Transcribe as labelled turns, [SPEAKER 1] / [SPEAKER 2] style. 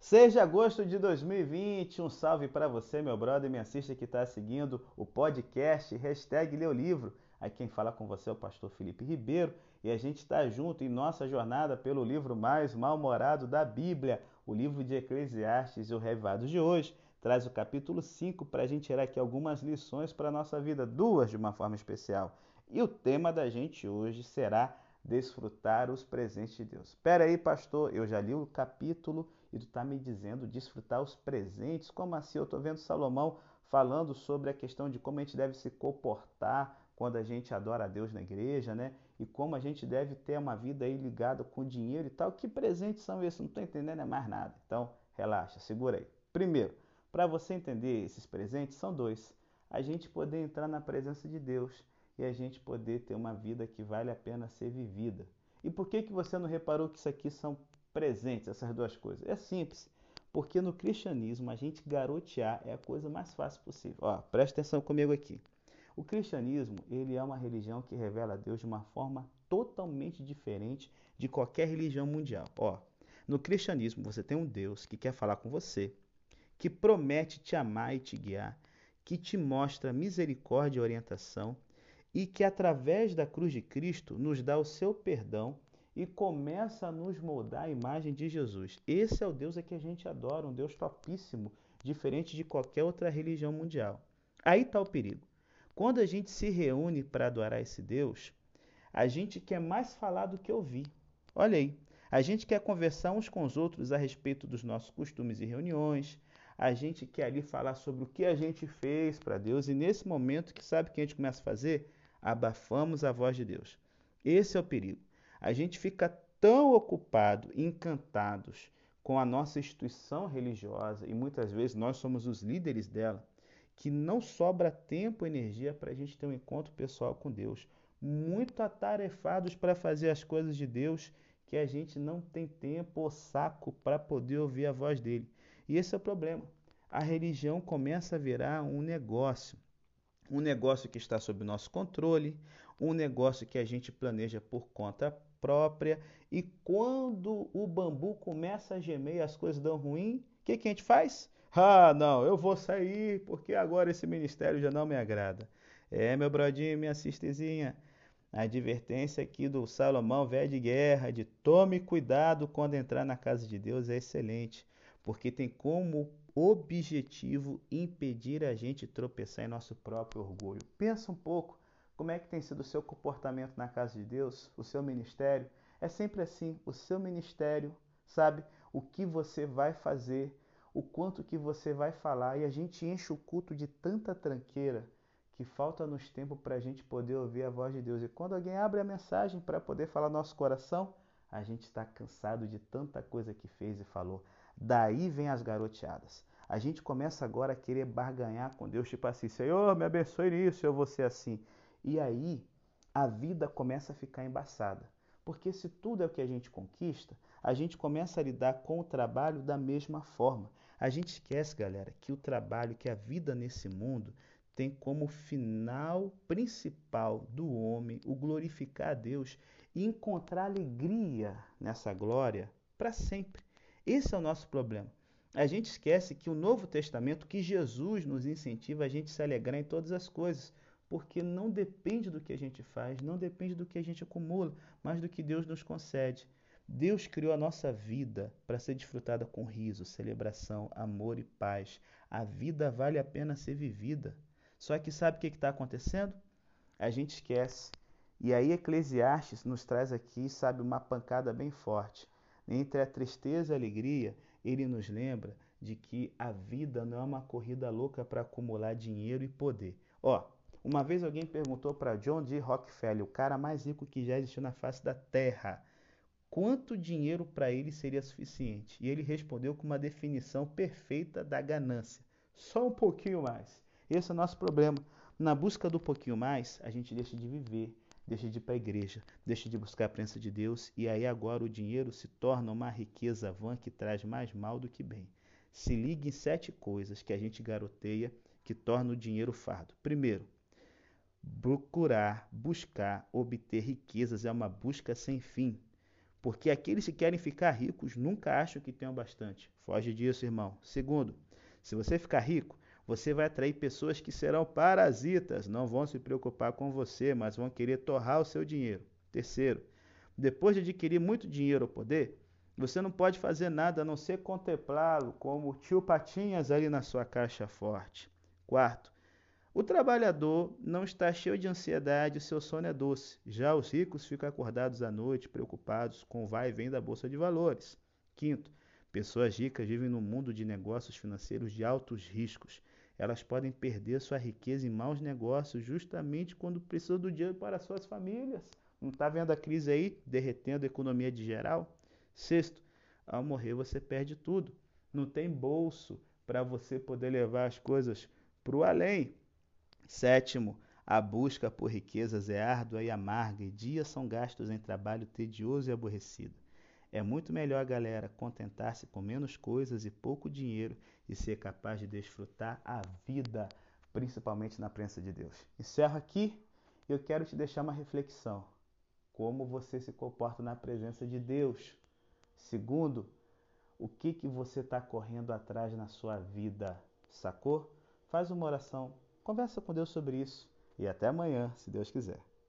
[SPEAKER 1] Seja agosto de 2020, um salve para você, meu brother, minha assista que está seguindo o podcast, hashtag Leu Livro. Aqui quem fala com você é o pastor Felipe Ribeiro e a gente está junto em nossa jornada pelo livro mais mal-humorado da Bíblia, o livro de Eclesiastes e o Revivado de hoje. Traz o capítulo 5 para a gente tirar aqui algumas lições para a nossa vida, duas de uma forma especial. E o tema da gente hoje será desfrutar os presentes de Deus. Espera aí, pastor, eu já li o capítulo e tu está me dizendo desfrutar os presentes. Como assim? Eu estou vendo Salomão falando sobre a questão de como a gente deve se comportar quando a gente adora a Deus na igreja, né? E como a gente deve ter uma vida aí ligada com dinheiro e tal. Que presentes são esses? Não estou entendendo mais nada. Então, relaxa, segura aí. Primeiro, para você entender esses presentes, são dois. A gente poder entrar na presença de Deus e a gente poder ter uma vida que vale a pena ser vivida. E por que, que você não reparou que isso aqui são presentes, essas duas coisas? É simples. Porque no cristianismo a gente garotear é a coisa mais fácil possível. Ó, presta atenção comigo aqui. O cristianismo, ele é uma religião que revela a Deus de uma forma totalmente diferente de qualquer religião mundial. Ó, no cristianismo você tem um Deus que quer falar com você, que promete te amar e te guiar, que te mostra misericórdia e orientação, e que através da cruz de Cristo nos dá o seu perdão e começa a nos moldar a imagem de Jesus. Esse é o Deus a que a gente adora, um Deus topíssimo, diferente de qualquer outra religião mundial. Aí está o perigo. Quando a gente se reúne para adorar esse Deus, a gente quer mais falar do que ouvir. Olha aí, a gente quer conversar uns com os outros a respeito dos nossos costumes e reuniões, a gente quer ali falar sobre o que a gente fez para Deus, e nesse momento, que sabe o que a gente começa a fazer? abafamos a voz de Deus. Esse é o perigo. A gente fica tão ocupado, encantados com a nossa instituição religiosa, e muitas vezes nós somos os líderes dela, que não sobra tempo e energia para a gente ter um encontro pessoal com Deus. Muito atarefados para fazer as coisas de Deus, que a gente não tem tempo ou saco para poder ouvir a voz dele. E esse é o problema. A religião começa a virar um negócio um negócio que está sob nosso controle, um negócio que a gente planeja por conta própria. E quando o bambu começa a gemer e as coisas dão ruim, o que, que a gente faz? Ah, não, eu vou sair porque agora esse ministério já não me agrada. É, meu brodinho, minha cistezinha, a advertência aqui do Salomão, velho de guerra, de tome cuidado quando entrar na casa de Deus é excelente, porque tem como objetivo impedir a gente tropeçar em nosso próprio orgulho. Pensa um pouco como é que tem sido o seu comportamento na casa de Deus, o seu ministério. É sempre assim, o seu ministério, sabe? O que você vai fazer, o quanto que você vai falar e a gente enche o culto de tanta tranqueira que falta-nos tempo para a gente poder ouvir a voz de Deus. E quando alguém abre a mensagem para poder falar nosso coração, a gente está cansado de tanta coisa que fez e falou. Daí vem as garoteadas. A gente começa agora a querer barganhar com Deus, tipo assim, Senhor, me abençoe nisso, eu vou ser assim. E aí a vida começa a ficar embaçada. Porque se tudo é o que a gente conquista, a gente começa a lidar com o trabalho da mesma forma. A gente esquece, galera, que o trabalho, que a vida nesse mundo tem como final principal do homem o glorificar a Deus e encontrar alegria nessa glória para sempre. Esse é o nosso problema. A gente esquece que o Novo Testamento, que Jesus nos incentiva a gente se alegrar em todas as coisas, porque não depende do que a gente faz, não depende do que a gente acumula, mas do que Deus nos concede. Deus criou a nossa vida para ser desfrutada com riso, celebração, amor e paz. A vida vale a pena ser vivida. Só que sabe o que está acontecendo? A gente esquece. E aí Eclesiastes nos traz aqui, sabe, uma pancada bem forte. Entre a tristeza e a alegria, ele nos lembra de que a vida não é uma corrida louca para acumular dinheiro e poder. Ó, uma vez alguém perguntou para John D. Rockefeller, o cara mais rico que já existiu na face da Terra, quanto dinheiro para ele seria suficiente? E ele respondeu com uma definição perfeita da ganância: só um pouquinho mais. Esse é o nosso problema. Na busca do pouquinho mais, a gente deixa de viver, deixa de ir para a igreja, deixa de buscar a presença de Deus, e aí agora o dinheiro se torna uma riqueza vã que traz mais mal do que bem. Se ligue em sete coisas que a gente garoteia que torna o dinheiro fardo. Primeiro, procurar, buscar, obter riquezas é uma busca sem fim. Porque aqueles que querem ficar ricos nunca acham que tenham bastante. Foge disso, irmão. Segundo, se você ficar rico, você vai atrair pessoas que serão parasitas, não vão se preocupar com você, mas vão querer torrar o seu dinheiro. Terceiro, depois de adquirir muito dinheiro ou poder, você não pode fazer nada a não ser contemplá-lo como tio Patinhas ali na sua caixa forte. Quarto, o trabalhador não está cheio de ansiedade e seu sono é doce. Já os ricos ficam acordados à noite, preocupados com o vai e vem da bolsa de valores. Quinto, pessoas ricas vivem num mundo de negócios financeiros de altos riscos. Elas podem perder sua riqueza em maus negócios justamente quando precisam do dinheiro para suas famílias. Não está vendo a crise aí derretendo a economia de geral? Sexto, ao morrer você perde tudo. Não tem bolso para você poder levar as coisas para o além. Sétimo, a busca por riquezas é árdua e amarga, e dias são gastos em trabalho tedioso e aborrecido. É muito melhor, galera, contentar-se com menos coisas e pouco dinheiro e ser capaz de desfrutar a vida, principalmente na presença de Deus. Encerro aqui e eu quero te deixar uma reflexão. Como você se comporta na presença de Deus? Segundo, o que, que você está correndo atrás na sua vida? Sacou? Faz uma oração Conversa com Deus sobre isso e até amanhã, se Deus quiser.